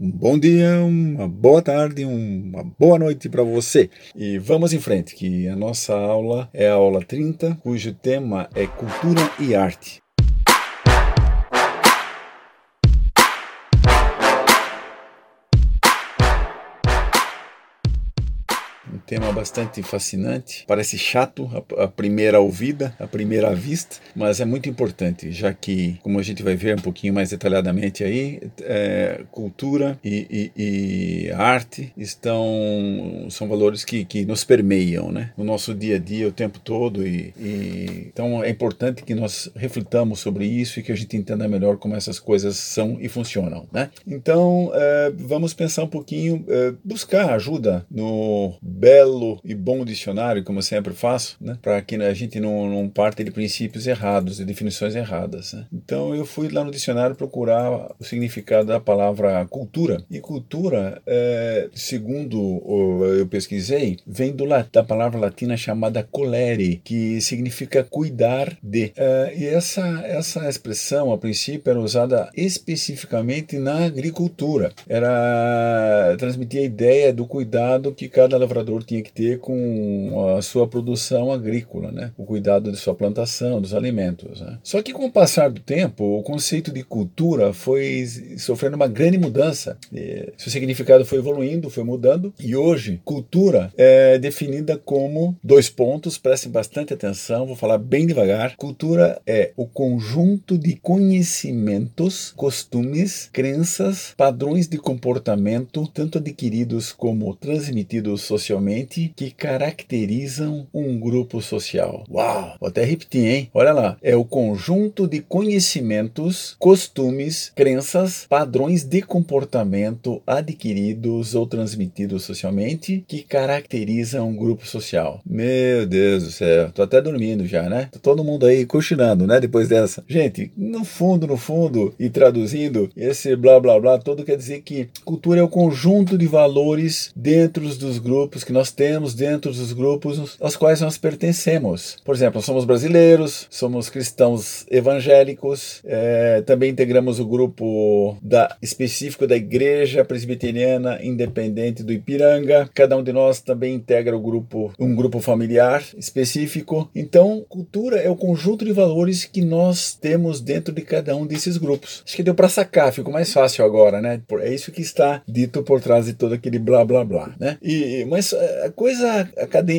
um bom dia, uma boa tarde, uma boa noite para você. E vamos em frente, que a nossa aula é a aula 30, cujo tema é Cultura e Arte. Tema bastante fascinante. Parece chato a, a, primeira ouvida, a primeira vista, mas é muito importante, já que, como a gente vai ver um pouquinho mais detalhadamente aí, é, cultura e, e, e, arte estão são valores que, que nos permeiam, né, no nosso dia a dia o tempo todo e, e então é importante que nós reflitamos sobre isso e que a gente entenda melhor como essas coisas são e funcionam, né? Então é, vamos pensar um pouquinho, é, buscar ajuda no belo belo e bom dicionário, como eu sempre faço, né? para que a gente não, não parte de princípios errados, de definições erradas. Né? Então eu fui lá no dicionário procurar o significado da palavra cultura. E cultura, é, segundo eu pesquisei, vem do, da palavra latina chamada colere, que significa cuidar de. É, e essa, essa expressão, a princípio, era usada especificamente na agricultura. Era transmitir a ideia do cuidado que cada lavrador tinha que ter com a sua produção agrícola, né? o cuidado de sua plantação, dos alimentos. Né? Só que com o passar do tempo, o conceito de cultura foi sofrendo uma grande mudança. Seu significado foi evoluindo, foi mudando, e hoje, cultura é definida como dois pontos, prestem bastante atenção, vou falar bem devagar. Cultura é o conjunto de conhecimentos, costumes, crenças, padrões de comportamento, tanto adquiridos como transmitidos socialmente que caracterizam um grupo social. Uau! Vou até repetir, hein? Olha lá. É o conjunto de conhecimentos, costumes, crenças, padrões de comportamento adquiridos ou transmitidos socialmente que caracterizam um grupo social. Meu Deus do céu, tô até dormindo já, né? Tá todo mundo aí cochilando, né? Depois dessa. Gente, no fundo, no fundo, e traduzindo, esse blá blá blá todo quer dizer que cultura é o conjunto de valores dentro dos grupos que nós nós temos dentro dos grupos aos quais nós pertencemos. Por exemplo, somos brasileiros, somos cristãos evangélicos, é, também integramos o grupo da, específico da Igreja Presbiteriana Independente do Ipiranga. Cada um de nós também integra o grupo, um grupo familiar específico. Então, cultura é o conjunto de valores que nós temos dentro de cada um desses grupos. Acho que deu para sacar, ficou mais fácil agora, né? É isso que está dito por trás de todo aquele blá blá blá, né? E, mas é, a coisa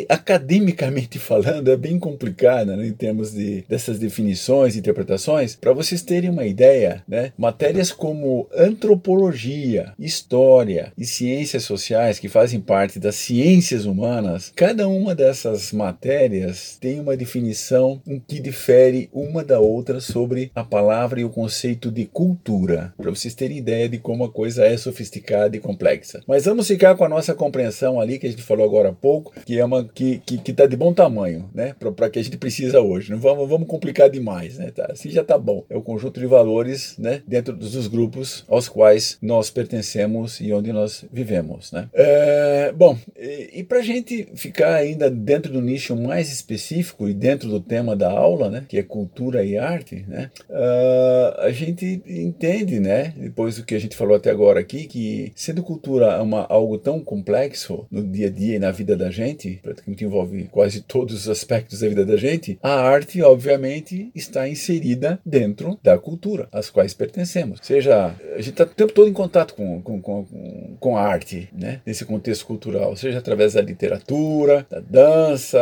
academicamente falando é bem complicada né, em termos de, dessas definições e interpretações. Para vocês terem uma ideia, né, matérias como antropologia, história e ciências sociais, que fazem parte das ciências humanas, cada uma dessas matérias tem uma definição em que difere uma da outra sobre a palavra e o conceito de cultura, para vocês terem ideia de como a coisa é sofisticada e complexa. Mas vamos ficar com a nossa compreensão ali que a gente falou agora há pouco, que é uma que que está de bom tamanho, né? Para que a gente precisa hoje. Não vamos, vamos complicar demais, né? Tá? Assim já está bom. É o conjunto de valores, né? Dentro dos grupos aos quais nós pertencemos e onde nós vivemos, né? É, bom, e, e para gente ficar ainda dentro do nicho mais específico e dentro do tema da aula, né? Que é cultura e arte, né? Uh, a gente entende, né? Depois do que a gente falou até agora aqui, que sendo cultura uma, algo tão complexo no dia a dia na vida da gente, praticamente envolve quase todos os aspectos da vida da gente, a arte, obviamente, está inserida dentro da cultura às quais pertencemos. Ou seja, a gente está o tempo todo em contato com, com, com, com a arte, né? nesse contexto cultural, seja através da literatura, da dança,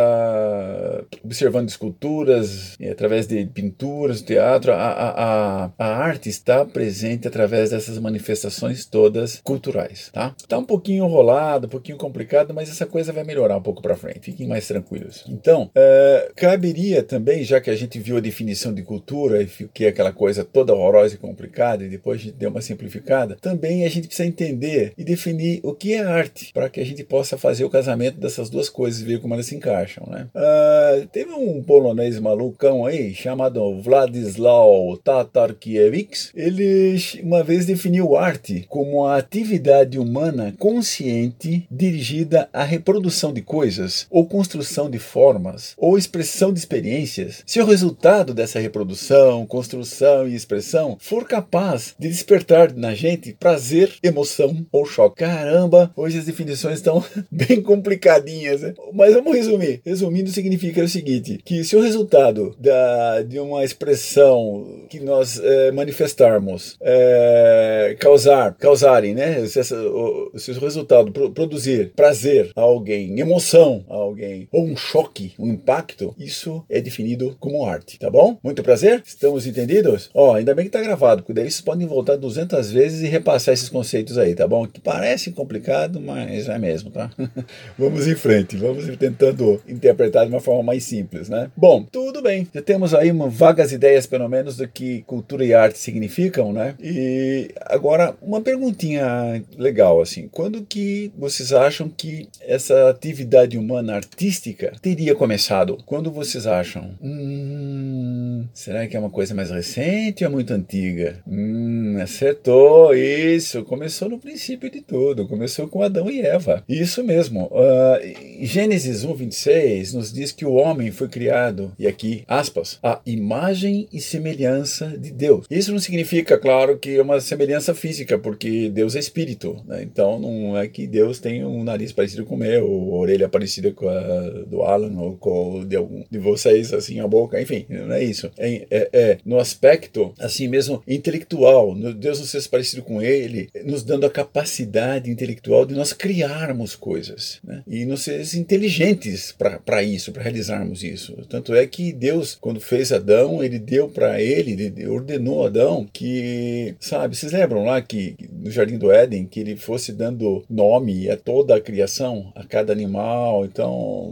observando esculturas, através de pinturas, teatro. A, a, a, a arte está presente através dessas manifestações todas culturais. Tá? Está um pouquinho enrolado, um pouquinho complicado, mas essa coisa vai melhorar um pouco para frente, fiquem mais tranquilos. Então, uh, caberia também, já que a gente viu a definição de cultura, que é aquela coisa toda horrorosa e complicada, e depois a gente deu uma simplificada, também a gente precisa entender e definir o que é arte, para que a gente possa fazer o casamento dessas duas coisas e ver como elas se encaixam. Né? Uh, teve um polonês malucão aí, chamado Władysław Tatarkiewicz, ele uma vez definiu arte como a atividade humana consciente dirigida a reprodução de coisas, ou construção de formas, ou expressão de experiências, se o resultado dessa reprodução, construção e expressão for capaz de despertar na gente prazer, emoção ou choque. Caramba, hoje as definições estão bem complicadinhas, né? mas vamos resumir. Resumindo, significa o seguinte: que se o resultado da, de uma expressão que nós é, manifestarmos é, causar, causarem, né? Se, essa, o, se o resultado pro, produzir prazer alguém, emoção alguém, ou um choque, um impacto, isso é definido como arte, tá bom? Muito prazer? Estamos entendidos? Ó, ainda bem que tá gravado, porque daí vocês podem voltar 200 vezes e repassar esses conceitos aí, tá bom? Que parece complicado, mas é mesmo, tá? vamos em frente, vamos tentando interpretar de uma forma mais simples, né? Bom, tudo bem. Já temos aí uma vagas ideias, pelo menos, do que cultura e arte significam, né? E agora, uma perguntinha legal, assim. Quando que vocês acham que essa atividade humana artística teria começado? Quando vocês acham? Hum, será que é uma coisa mais recente ou é muito antiga? Hum, acertou, isso. Começou no princípio de tudo. Começou com Adão e Eva. Isso mesmo. Uh, Gênesis 1, 26 nos diz que o homem foi criado, e aqui, aspas, a imagem e semelhança de Deus. Isso não significa, claro, que é uma semelhança física, porque Deus é espírito. Né? Então não é que Deus tem um nariz parecido com o meu, ou orelha parecida com a do Alan, ou de algum de vocês, assim, a boca, enfim, não é isso. É, é, é no aspecto, assim mesmo, intelectual. Deus não seja parecido com ele, nos dando a capacidade intelectual de nós criarmos coisas, né? E nos ser inteligentes para isso, para realizarmos isso. Tanto é que Deus, quando fez Adão, ele deu para ele, ele ordenou Adão que, sabe, vocês lembram lá que no Jardim do Éden, que ele fosse dando nome a toda a criação, a cada animal, então,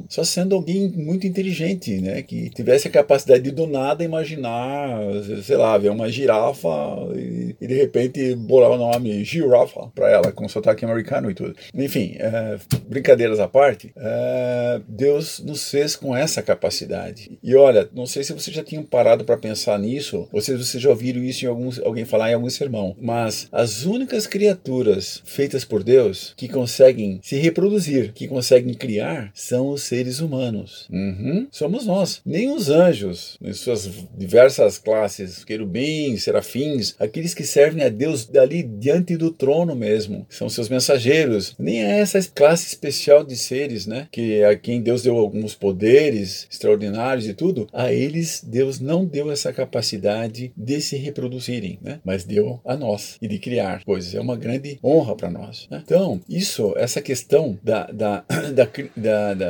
só sendo alguém muito inteligente, né, que tivesse a capacidade de do nada imaginar, sei lá, ver uma girafa e, e de repente bolar o nome girafa para ela, com sotaque americano e tudo. Enfim, é, brincadeiras à parte, é, Deus nos fez com essa capacidade. E olha, não sei se vocês já tinham parado para pensar nisso, ou se vocês já ouviram isso em alguns, alguém falar em algum sermão, mas as únicas criaturas feitas por Deus que conseguem se reproduzir, que conseguem criar, são os seres humanos. Uhum. Somos nós. Nem os anjos, em suas diversas classes, querubins, serafins, aqueles que servem a Deus dali diante do trono mesmo, são seus mensageiros. Nem é essa classe especial de seres, né? Que a quem Deus deu alguns poderes extraordinários e tudo, a eles Deus não deu essa capacidade de se reproduzirem, né? Mas deu a nós e de criar coisas. É uma grande honra para nós. Né? Então, isso, essa questão da, da, da, da, da,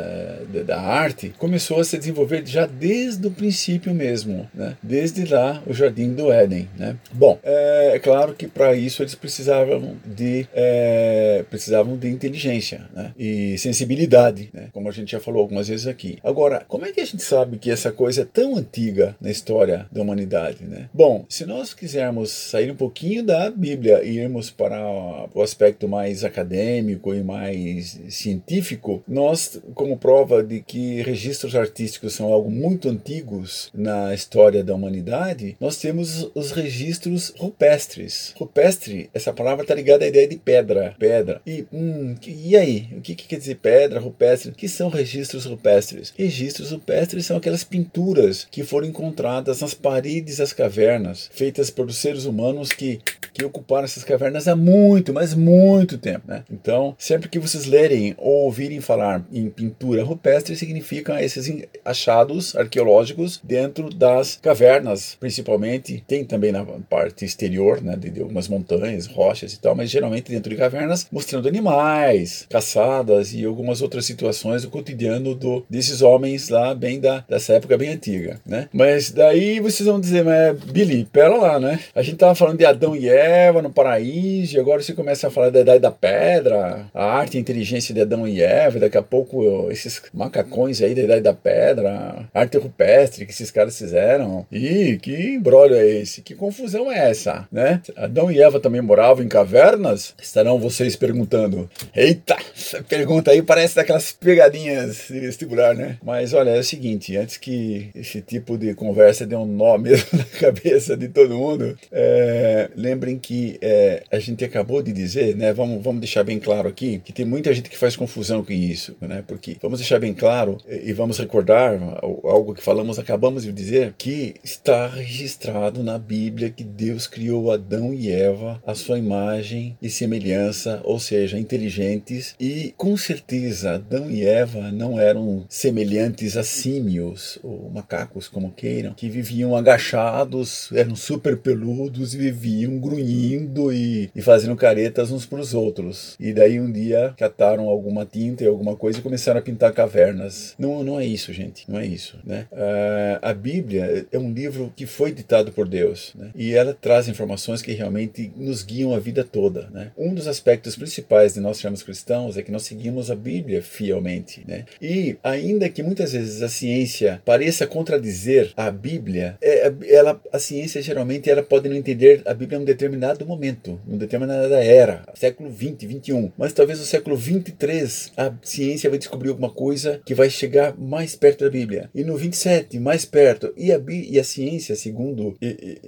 arte começou a se desenvolver já desde o princípio mesmo, né? Desde lá, o Jardim do Éden, né? Bom, é, é claro que para isso eles precisavam de é, precisavam de inteligência, né? E sensibilidade, né? Como a gente já falou algumas vezes aqui. Agora, como é que a gente sabe que essa coisa é tão antiga na história da humanidade, né? Bom, se nós quisermos sair um pouquinho da Bíblia e irmos para o aspecto mais acadêmico e mais científico, nós, como prova de que registros artísticos são algo muito antigos na história da humanidade, nós temos os registros rupestres. Rupestre, essa palavra está ligada à ideia de pedra, pedra. E, hum, e aí? O que, que quer dizer pedra, rupestre? O que são registros rupestres? Registros rupestres são aquelas pinturas que foram encontradas nas paredes das cavernas, feitas por seres humanos que, que ocuparam essas cavernas há muito, mas muito tempo. Né? Então, sempre que vocês lerem ou ouvirem falar em pintura rupestre, significam esses achados arqueológicos dentro das cavernas, principalmente. Tem também na parte exterior, né, de, de algumas montanhas, rochas e tal, mas geralmente dentro de cavernas, mostrando animais, caçadas e algumas outras situações do cotidiano do, desses homens lá, bem da, dessa época bem antiga. Né? Mas daí vocês vão dizer, mas Billy, pera lá, né? A gente tava falando de Adão e Eva no paraíso, e agora você começa a falar da idade da pedra, a arte e a inteligência de Adão e Eva, daqui a pouco esses macacões aí da idade da pedra, arte rupestre que esses caras fizeram. Ih, que embrólio é esse? Que confusão é essa, né? Adão e Eva também moravam em cavernas? Estarão vocês perguntando. Eita, essa pergunta aí parece daquelas pegadinhas de vestibular, né? Mas olha, é o seguinte, antes que esse tipo de conversa dê um nó mesmo na cabeça de todo mundo, é, lembrem que é, a gente acabou de dizer, né? Vamos, vamos deixar bem claro aqui que tem muita gente que faz confusão com isso, né? Porque vamos deixar bem claro e vamos recordar algo que falamos, acabamos de dizer, que está registrado na Bíblia que Deus criou Adão e Eva à sua imagem e semelhança, ou seja, inteligentes, e com certeza Adão e Eva não eram semelhantes a símios ou macacos, como queiram, que viviam agachados, eram super peludos e viviam grunhindo e, e fazendo caretas uns para os outros. E daí um dia cataram alguma tinta e alguma coisa e começaram a pintar cavernas. Não, não é isso, gente, não é isso, né? Uh, a Bíblia é um livro que foi ditado por Deus, né? E ela traz informações que realmente nos guiam a vida toda, né? Um dos aspectos principais de nós sermos cristãos é que nós seguimos a Bíblia fielmente, né? E ainda que muitas vezes a ciência pareça contradizer a Bíblia, é, ela, a ciência geralmente ela pode não entender a Bíblia em um determinado momento, em uma determinada era, século 20, 21, mas talvez no século 23 a ciência vai descobrir alguma coisa que vai chegar mais perto da Bíblia. E no 27, mais perto. E a, e a ciência, segundo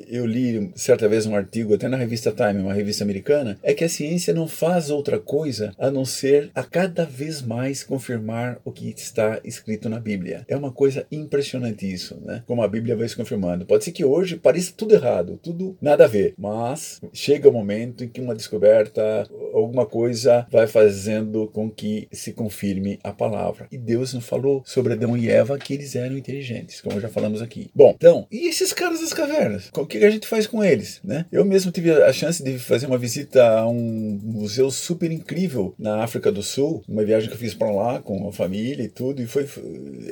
eu li certa vez um artigo, até na revista Time, uma revista americana, é que a ciência não faz outra coisa a não ser a cada vez mais confirmar o que está escrito na Bíblia. É uma coisa impressionante isso, né? Como a Bíblia vai se confirmando. Pode ser que hoje pareça tudo errado, tudo nada a ver, mas chega o um momento em que uma descoberta, alguma coisa vai fazendo com que se confirme a palavra. E Deus não falou sobre Adão e Eva que eles eram inteligentes, como já falamos aqui. Bom, então, e esses caras das cavernas? O que a gente faz com eles, né? Eu mesmo tive a chance de fazer uma visita a um museu super incrível na África do Sul, uma viagem que eu fiz para lá com a família e tudo, e foi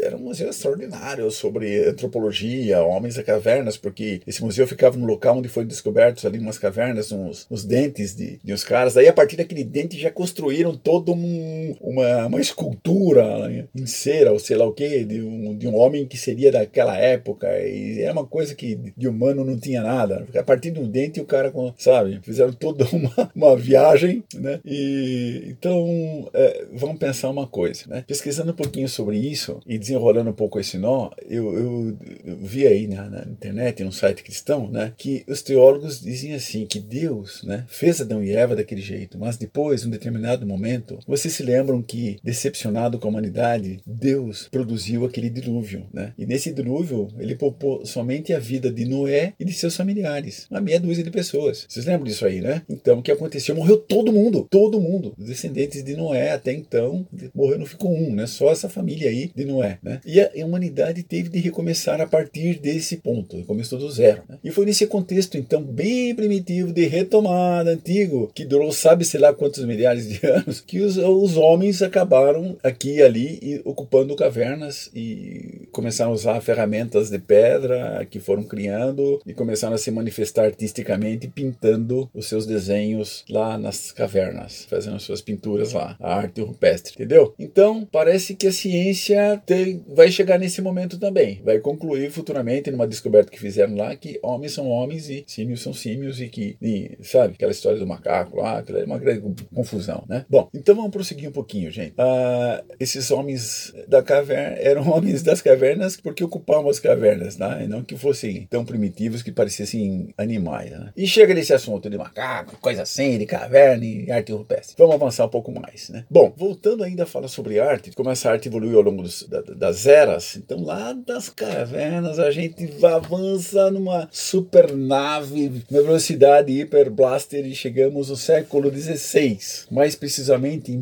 era um museu extraordinário sobre antropologia, homens da cavernas, porque esse museu ficava no local onde foram descobertos ali umas cavernas, uns, uns dentes de, de uns caras. Aí a partir daquele dente já construíram todo um, uma, uma escultura em cera, ou sei lá o que, de um, de um homem que seria daquela época. E é uma coisa que de humano não tinha nada. A partir um dente o cara, sabe, fizeram toda uma, uma viagem, né? E então é, vamos pensar uma coisa, né? Pesquisando um pouquinho sobre isso e desenrolando um pouco esse nó, eu, eu, eu vi aí na, na, internet, num site cristão, né, que os teólogos dizem assim que Deus, né, fez Adão e Eva daquele jeito, mas depois, em um determinado momento, vocês se lembram que decepcionado com a humanidade, Deus produziu aquele dilúvio, né? E nesse dilúvio ele poupou somente a vida de Noé e de seus familiares, uma meia dúzia de pessoas. Vocês lembram disso aí, né? Então o que aconteceu? Morreu todo mundo, todo mundo, os descendentes de Noé até então morreu não ficou um, né? Só essa família aí de Noé, né? E a humanidade teve de recomeçar a partir desse ponto, começou do zero. Né? E foi nesse contexto então bem primitivo de retomada antigo que durou sabe-se lá quantos milhares de anos que os, os homens acabaram aqui ali e ocupando cavernas e começaram a usar ferramentas de pedra que foram criando e começaram a se manifestar artisticamente pintando os seus desenhos lá nas cavernas, fazendo suas pinturas lá, a arte rupestre, entendeu? Então, parece que a ciência tem, vai chegar nesse momento também, vai concluir futuramente numa descoberta que fizeram lá que homens são homens e símios são símios e que, e, sabe, aquela história do macaco lá, aquela é uma grande confusão, né? Bom, então vamos prosseguir um pouquinho, gente. Ah, esses homens da caverna eram homens das cavernas porque ocupavam as cavernas, né? E não que fossem tão primitivos que parecessem animais, né? E chega nesse assunto de macaco, coisa assim, de caverna e arte rupestre. Vamos avançar um pouco mais, né? Bom, voltando ainda a falar sobre arte, como essa arte evoluiu ao longo dos, da, das eras, então lá das cavernas a gente avança numa super nave, na velocidade hiper blaster e chegamos no século XVI, mais precisamente em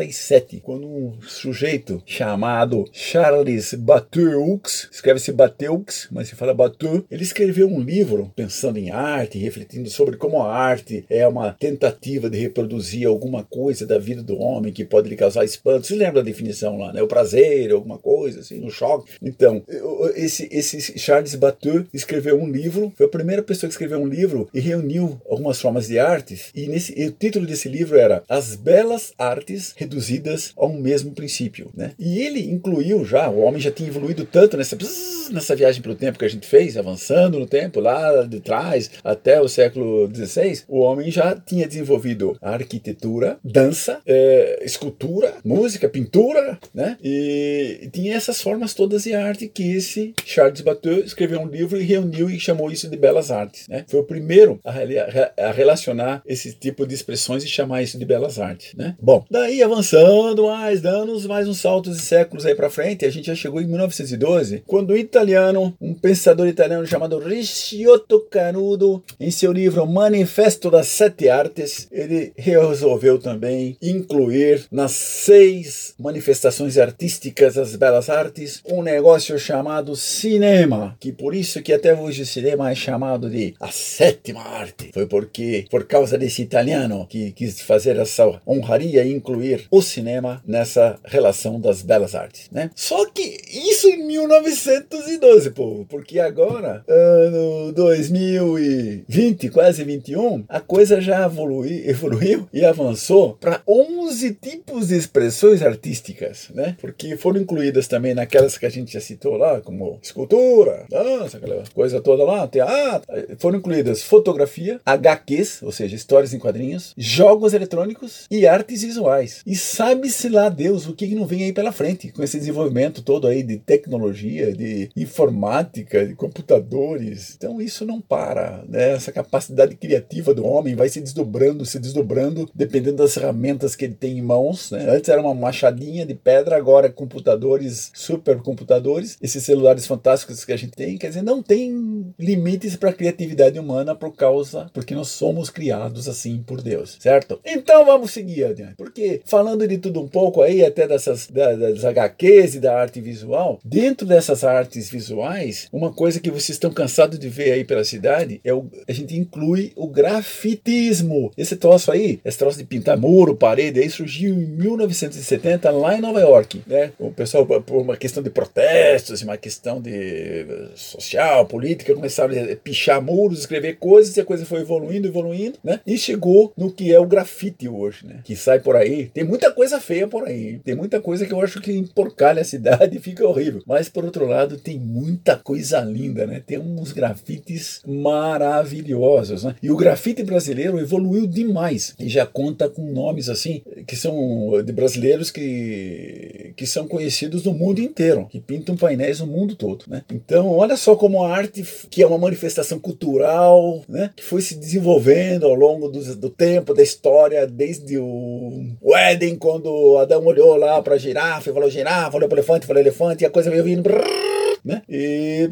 1747, quando um sujeito chamado Charles Bateux, escreve-se Bateux, mas se fala Bateux, ele escreveu um livro pensando em arte, refletindo sobre como a arte é uma tentativa de reproduzir alguma coisa da vida do homem que pode lhe causar espanto. Você lembra da definição lá, né? O prazer, alguma coisa assim, um choque. Então, esse, esse Charles Bateux escreveu um livro, foi a primeira pessoa que escreveu um livro e reuniu algumas formas de arte artes. E, nesse, e o título desse livro era As Belas Artes Reduzidas a um Mesmo Princípio. Né? E ele incluiu já, o homem já tinha evoluído tanto nessa, nessa viagem pelo tempo que a gente fez, avançando no tempo, lá de trás, até o século XVI, o homem já tinha desenvolvido a arquitetura, dança, é, escultura, música, pintura, né? E tinha essas formas todas de arte que esse Charles Bateau escreveu um livro e reuniu e chamou isso de belas artes, né? Foi o primeiro a, a relacionar esse tipo de expressões e chamar isso de belas artes, né? Bom, daí avançando mais, dando mais uns saltos de séculos aí para frente, a gente já chegou em 1912, quando o italiano, um pensador italiano chamado Ricciotto Canudo, em seu livro Manifesto das Sete Artes, ele resolveu também incluir nas seis manifestações artísticas das belas artes um negócio chamado cinema, que por isso que até hoje o cinema é chamado de a sétima arte. Foi porque, por causa desse italiano que quis fazer essa honraria e incluir o cinema nessa relação das belas artes, né? Só que isso em 1912, povo, porque agora, ano 2020, quase 21, a coisa já evolui, evoluiu e avançou para 11 tipos de expressões artísticas, né? Porque foram incluídas também naquelas que a gente já citou lá, como escultura, dança, aquela coisa toda lá, teatro. Foram incluídas fotografia, HQs, ou seja, histórias em quadrinhos, jogos eletrônicos e artes visuais. E sabe-se lá Deus o que não vem aí pela frente com esse desenvolvimento todo aí de tecnologia, de informática, de computadores. Então isso não para, né? Essa capacidade criativa do homem vai se desdobrando, se desdobrando, dependendo das ferramentas que ele tem em mãos. Né? Antes era uma machadinha de pedra, agora é computadores, supercomputadores, esses celulares fantásticos que a gente tem, quer dizer, não tem limites para a criatividade humana por causa, porque nós somos criados assim por Deus, certo? Então vamos seguir adiante, porque falando de tudo um pouco aí, até dessas das HQs e da arte visual, dentro dessas artes visuais, uma coisa que vocês estão cansados de ver aí pela cidade é o, a gente inclui o grafitismo. Esse troço aí, esse troço de pintar muro, parede, aí surgiu em 1970 lá em Nova York, né? O pessoal por uma questão de protestos, uma questão de social, política, começaram a pichar muros, escrever coisas e a coisa foi evoluindo, evoluindo, né? E chegou no que é o grafite hoje, né? Que sai por aí. Tem muita coisa feia por aí. Tem muita coisa que eu acho que emporcalha a cidade e fica horrível. Mas por outro lado, tem muita coisa linda, né? Tem uns grafites maravilhosos, né? E o grafite brasileiro evoluiu demais e já conta com nomes assim que são de brasileiros que, que são conhecidos no mundo inteiro, que pintam painéis no mundo todo, né? Então, olha só como a arte, que é uma manifestação cultural, né? Que foi se desenvolvendo ao longo do, do tempo, da história, desde o, o Éden, quando Adão olhou lá para a girafa e falou girafa, olhou para o elefante, falou elefante, e a coisa veio vindo. Brrr, né? E,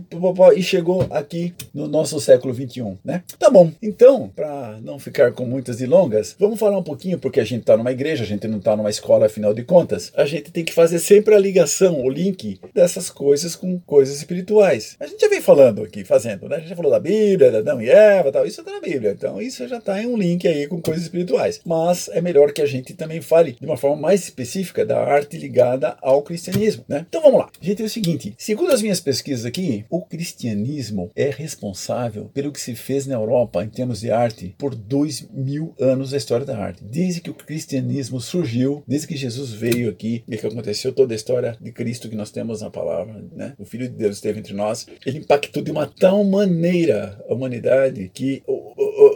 e chegou aqui no nosso século 21, né? Tá bom. Então, para não ficar com muitas delongas, vamos falar um pouquinho porque a gente está numa igreja, a gente não está numa escola, afinal de contas. A gente tem que fazer sempre a ligação, o link dessas coisas com coisas espirituais. A gente já vem falando aqui, fazendo, né? A gente já falou da Bíblia, da Adão e Eva, tal. Isso está na Bíblia. Então, isso já está em um link aí com coisas espirituais. Mas é melhor que a gente também fale de uma forma mais específica da arte ligada ao cristianismo, né? Então, vamos lá. A gente tem o seguinte, segundo as minhas minhas pesquisas aqui, o cristianismo é responsável pelo que se fez na Europa em termos de arte por dois mil anos da história da arte. Desde que o cristianismo surgiu, desde que Jesus veio aqui e que aconteceu toda a história de Cristo que nós temos na palavra, né? O Filho de Deus esteve entre nós. Ele impactou de uma tal maneira a humanidade que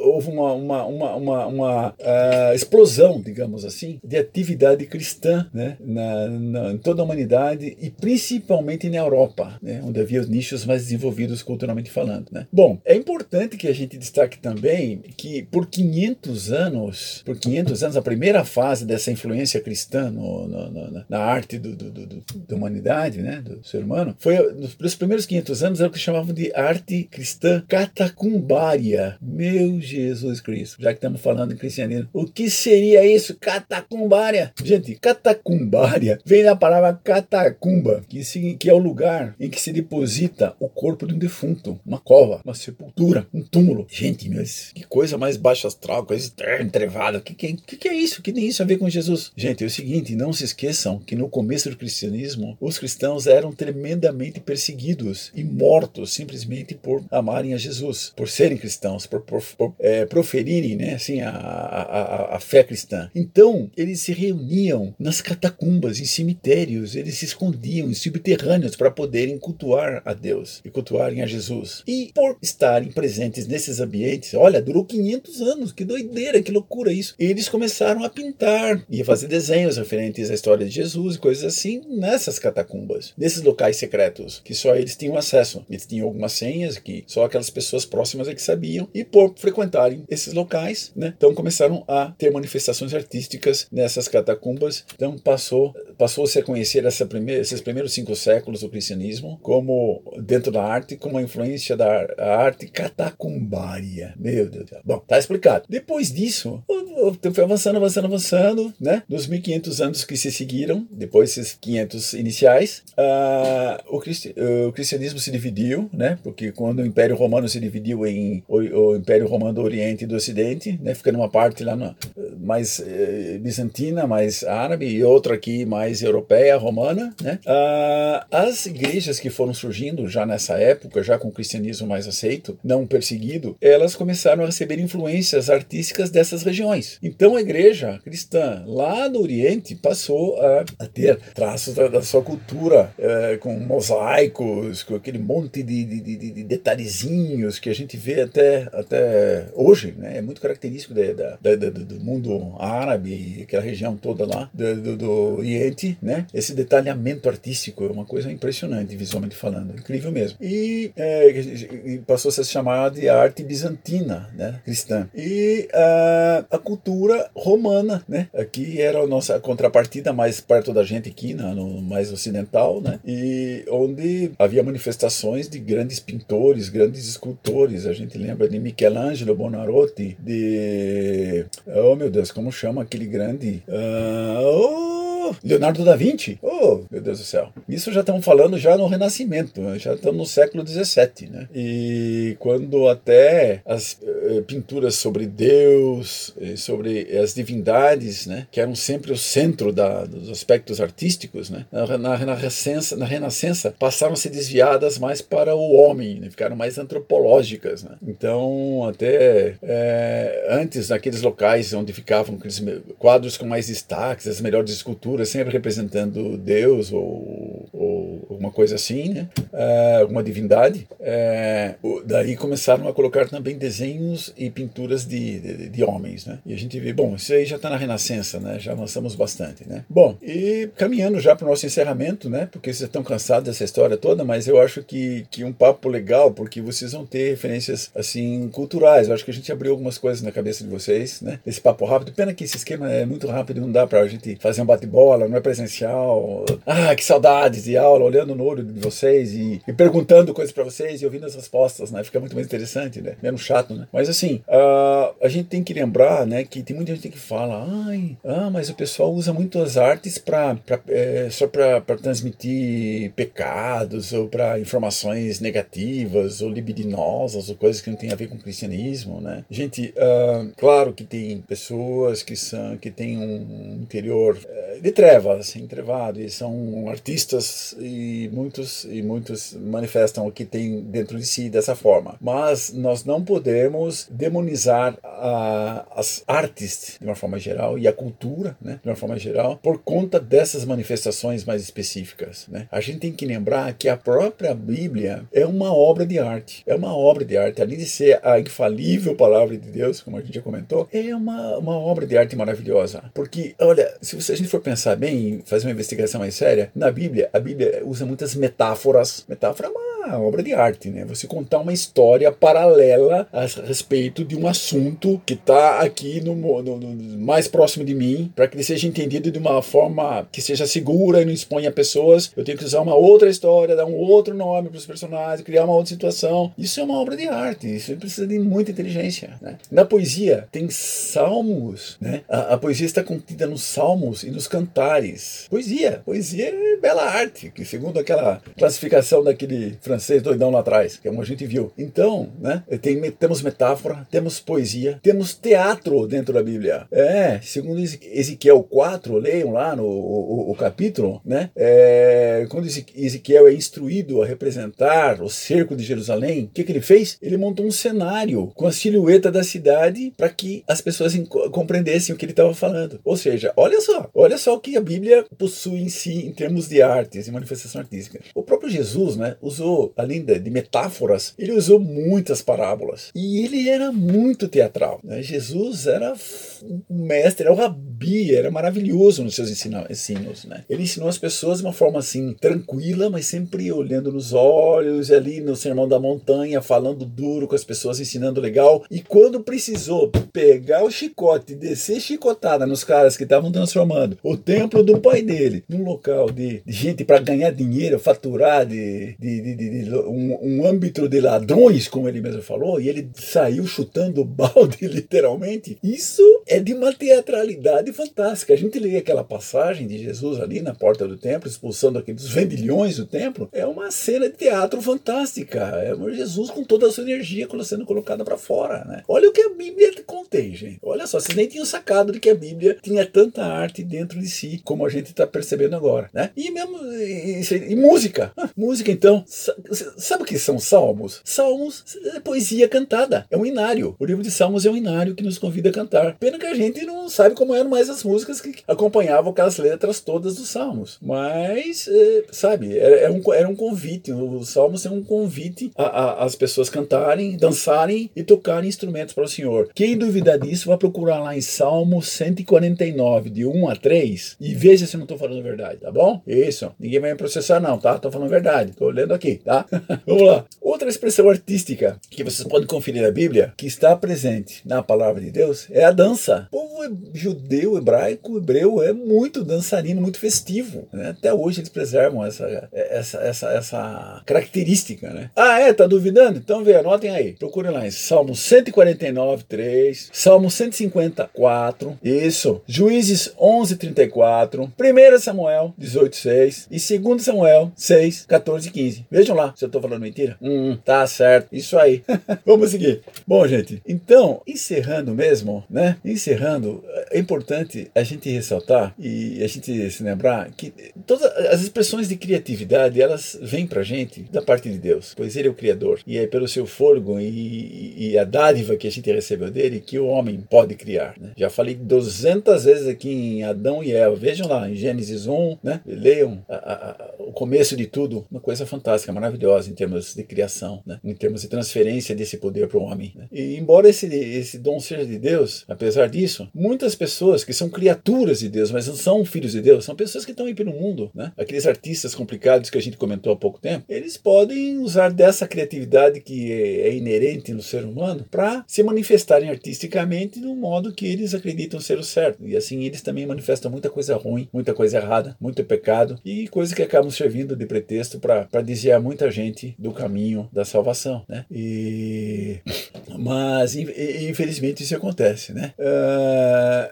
houve uma, uma, uma, uma, uma uh, explosão, digamos assim, de atividade cristã né? na, na, em toda a humanidade e principalmente na Europa. Né? onde havia os nichos mais desenvolvidos culturalmente falando. Né? Bom, é importante que a gente destaque também que por 500 anos, por 500 anos, a primeira fase dessa influência cristã no, no, no, na arte do, do, do, da humanidade, né, do ser humano, foi nos primeiros 500 anos era o que chamavam de arte cristã catacumbária. Meu Jesus Cristo, já que estamos falando em cristianismo, o que seria isso? Catacumbária. Gente, catacumbária vem da palavra catacumba, que, que é o lugar em que se deposita o corpo de um defunto, uma cova, uma sepultura, um túmulo. Gente, mas que coisa mais baixa astral, coisa entrevada. O que, que, que, que é isso? O que tem isso a ver com Jesus? Gente, é o seguinte, não se esqueçam que no começo do cristianismo, os cristãos eram tremendamente perseguidos e mortos simplesmente por amarem a Jesus, por serem cristãos, por, por, por é, proferirem né, assim, a, a, a, fé cristã. Então, eles se reuniam nas catacumbas, em cemitérios, eles se escondiam em subterrâneos para poderem cultuar a Deus e cultuarem a Jesus. E por estarem presentes nesses ambientes, olha, durou 500 anos, que doideira, que loucura isso. Eles começaram a pintar e a fazer desenhos referentes à história de Jesus e coisas assim nessas catacumbas, nesses locais secretos, que só eles tinham acesso. Eles tinham algumas senhas que só aquelas pessoas próximas é que sabiam, e por frequentarem esses locais, né, então começaram a ter manifestações artísticas nessas catacumbas. Então passou passou-se a conhecer essa primeira, esses primeiros cinco séculos do cristianismo como dentro da arte, como a influência da arte catacumbária. Meu Deus do céu. Bom, tá explicado. Depois disso, o tempo foi avançando, avançando, avançando, né? Nos 1500 anos que se seguiram, depois desses 500 iniciais, uh, o, cristi o, cristianismo se dividiu, né? Porque quando o Império Romano se dividiu em o, o Império Romano Oriente e do Ocidente, né? Ficando uma parte lá na, mais eh, bizantina, mais árabe, e outra aqui mais europeia, romana, né? Uh, as igrejas que foram surgindo já nessa época, já com o cristianismo mais aceito, não perseguido, elas começaram a receber influências artísticas dessas regiões. Então a igreja cristã lá no Oriente passou a, a ter traços da, da sua cultura, é, com mosaicos, com aquele monte de, de, de, de, detalhezinhos que a gente vê até, até hoje, né? É muito característico da, da, da, do mundo árabe, aquela região toda lá do, do, do Oriente, né? Esse detalhamento artístico é uma coisa impressionante, visualmente falando, incrível mesmo. E é, passou a se chamar de arte bizantina, né? Cristã. E uh, a cultura romana, né? Aqui era a nossa contrapartida mais perto da gente aqui, né? no mais ocidental, né? E onde havia manifestações de grandes pintores, grandes escultores. A gente lembra de Michelangelo Bonarotti, de oh meu Deus, como chama aquele grande? Uh, oh, Leonardo da Vinci? Oh, meu Deus do céu. Isso já estamos falando já no Renascimento, né? já estamos no século XVII, né? E quando até as eh, pinturas sobre Deus, eh, sobre as divindades, né? Que eram sempre o centro da, dos aspectos artísticos, né? Na, na, Renascença, na Renascença passaram a ser desviadas mais para o homem, né? Ficaram mais antropológicas, né? Então, até é, antes, naqueles locais onde ficavam quadros com mais destaques, as melhores esculturas, sempre representando Deus ou, ou alguma coisa assim, né? Uh, alguma divindade. Uh, daí começaram a colocar também desenhos e pinturas de, de, de homens, né? E a gente vê, bom, isso aí já está na Renascença, né? Já avançamos bastante, né? Bom, e caminhando já para o nosso encerramento, né? Porque vocês estão cansados dessa história toda, mas eu acho que, que um papo legal, porque vocês vão ter referências, assim, culturais. Eu acho que a gente abriu algumas coisas na cabeça de vocês, né? Esse papo rápido. Pena que esse esquema é muito rápido, não dá para a gente fazer um bate-bola escola, não é presencial. Ah, que saudades de aula, olhando no olho de vocês e, e perguntando coisas para vocês e ouvindo as respostas, né? Fica muito mais interessante, né? Menos chato, né? Mas assim, uh, a gente tem que lembrar, né, que tem muita gente que fala, ai, ah, mas o pessoal usa muito as artes pra, pra é, só para transmitir pecados ou para informações negativas ou libidinosas ou coisas que não tem a ver com o cristianismo, né? Gente, uh, claro que tem pessoas que são que têm um interior de trevas, entrevado, e são artistas e muitos e muitos manifestam o que tem dentro de si dessa forma. Mas nós não podemos demonizar a, as artes de uma forma geral e a cultura, né, de uma forma geral, por conta dessas manifestações mais específicas, né? A gente tem que lembrar que a própria Bíblia é uma obra de arte, é uma obra de arte, além de ser a infalível palavra de Deus, como a gente já comentou, é uma, uma obra de arte maravilhosa, porque olha, se você, a gente for pensar pensar bem, fazer uma investigação mais séria, na Bíblia, a Bíblia usa muitas metáforas. Metáfora é uma obra de arte, né? Você contar uma história paralela a respeito de um assunto que está aqui no, no, no, mais próximo de mim, para que ele seja entendido de uma forma que seja segura e não exponha pessoas. Eu tenho que usar uma outra história, dar um outro nome para os personagens, criar uma outra situação. Isso é uma obra de arte, isso precisa de muita inteligência. Né? Na poesia, tem salmos, né? A, a poesia está contida nos salmos e nos cantos Poesia. Poesia é bela arte, que segundo aquela classificação daquele francês doidão lá atrás, que é a gente viu. Então, né, tem, temos metáfora, temos poesia, Temos teatro dentro da Bíblia. É, segundo Ezequiel 4, leiam lá no o, o capítulo, né? É, quando Ezequiel é instruído a representar o cerco de Jerusalém, o que, que ele fez? Ele montou um cenário com a silhueta da cidade para que as pessoas compreendessem o que ele estava falando. Ou seja, olha só, olha só que a Bíblia possui em si em termos de artes e manifestação artística. O próprio Jesus, né, usou, além de metáforas, ele usou muitas parábolas. E ele era muito teatral. Né? Jesus era um mestre, era o rabi, era maravilhoso nos seus ensinos. Né? Ele ensinou as pessoas de uma forma assim, tranquila, mas sempre olhando nos olhos, ali no Sermão da Montanha, falando duro com as pessoas, ensinando legal. E quando precisou pegar o chicote e descer chicotada nos caras que estavam transformando o templo do pai dele num local de, gente para ganhar dinheiro, faturar de, de, de, de um, um âmbito de ladrões, como ele mesmo falou, e ele saiu chutando balde, literalmente. Isso é de uma teatralidade fantástica. A gente lê aquela passagem de Jesus ali na porta do templo, expulsando aqueles vendilhões do templo. É uma cena de teatro fantástica. É Jesus com toda a sua energia sendo colocada para fora. Né? Olha o que a Bíblia contém, gente. Olha só, vocês nem tinham sacado de que a Bíblia tinha tanta arte dentro de si, como a gente está percebendo agora. Né? E mesmo e, e, música. Ah, música, então. Sabe o que são salmos? Salmos é poesia cantada. É um inário. O livro de Salmos é um inário que nos convida a cantar. Pena que a gente não sabe como eram mais as músicas que acompanhavam aquelas letras todas dos Salmos. Mas, é, sabe, era, era, um, era um convite. Os Salmos é um convite às pessoas cantarem, dançarem e tocarem instrumentos para o Senhor. Quem duvidar disso, vai procurar lá em Salmo 149, de 1 a 3, e veja se eu não estou falando a verdade, tá bom? Isso. Ninguém vai me processar, não, tá? Estou falando a verdade. Estou lendo aqui, tá? Vamos lá. Outra expressão artística que vocês podem conferir na Bíblia, que está presente na palavra de Deus, é a dança. O povo judeu, hebraico, hebreu é muito dançarino, muito festivo. Né? Até hoje eles preservam essa, essa, essa, essa característica. Né? Ah, é? Tá duvidando? Então vê, anotem aí. Procurem lá em Salmo 149, 3, Salmo 154, isso. Juízes 11, 34, 1 Samuel 18, 6 e 2 Samuel 6, 14 e 15. Vejam lá se eu estou falando mentira. Hum, tá certo. Isso aí. Vamos seguir. Bom, gente, então, encerrando mesmo, né? Encerrando, é importante a gente ressaltar e a gente se lembrar que todas as expressões de criatividade, elas vêm pra gente da parte de Deus, pois Ele é o Criador. E é pelo seu fôlego e, e a dádiva que a gente recebeu dele que o homem pode criar. Né? Já falei 200 vezes aqui em Adão e Eva. Vejam lá, em Gênesis 1, né? leiam a, a, o começo de tudo, uma coisa fantástica, maravilhosa em termos de criação, né? em termos de transferência desse poder para o homem. Né? E embora esse, esse dom seja de Deus, apesar disso, muitas pessoas que são criaturas de Deus, mas não são filhos de Deus, são pessoas que estão aí pelo mundo, né? aqueles artistas complicados que a gente comentou há pouco tempo, eles podem usar dessa criatividade que é, é inerente no ser humano para se manifestarem artisticamente no modo que eles acreditam ser o certo. E assim eles também manifestam muita coisa ruim, muita coisa errada, muito pecado e coisas que acabam servindo de pretexto para desviar muita gente do caminho da salvação, né? E mas infelizmente isso acontece, né?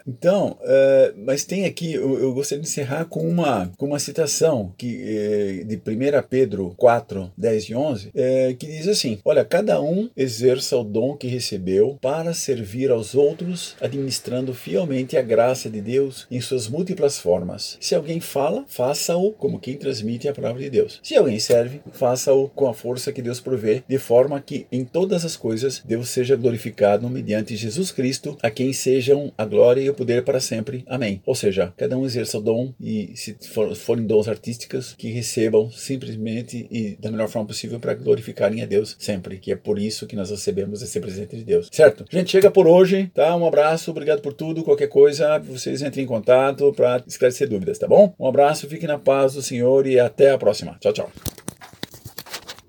Então, uh, mas tem aqui, eu, eu, gostaria de encerrar com uma, com uma citação que, eh, de 1 Pedro 4, 10 e 11, eh, que diz assim: Olha, cada um exerça o dom que recebeu para servir aos outros, administrando fielmente a graça de Deus em suas múltiplas formas. Se alguém fala, faça-o como quem transmite a palavra de Deus. Se alguém serve, faça-o com a força que Deus provê, de forma que em todas as coisas Deus seja glorificado mediante Jesus Cristo, a quem sejam a glória e o poder para sempre. Amém. Ou seja, cada um exerça o dom e se for, forem dons artísticos, que recebam simplesmente e da melhor forma possível para glorificarem a Deus sempre, que é por isso que nós recebemos esse presente de Deus. Certo? Gente, chega por hoje, tá? Um abraço, obrigado por tudo. Qualquer coisa, vocês entrem em contato para esclarecer dúvidas, tá bom? Um abraço, fiquem na paz do Senhor e até a próxima. Tchau, tchau.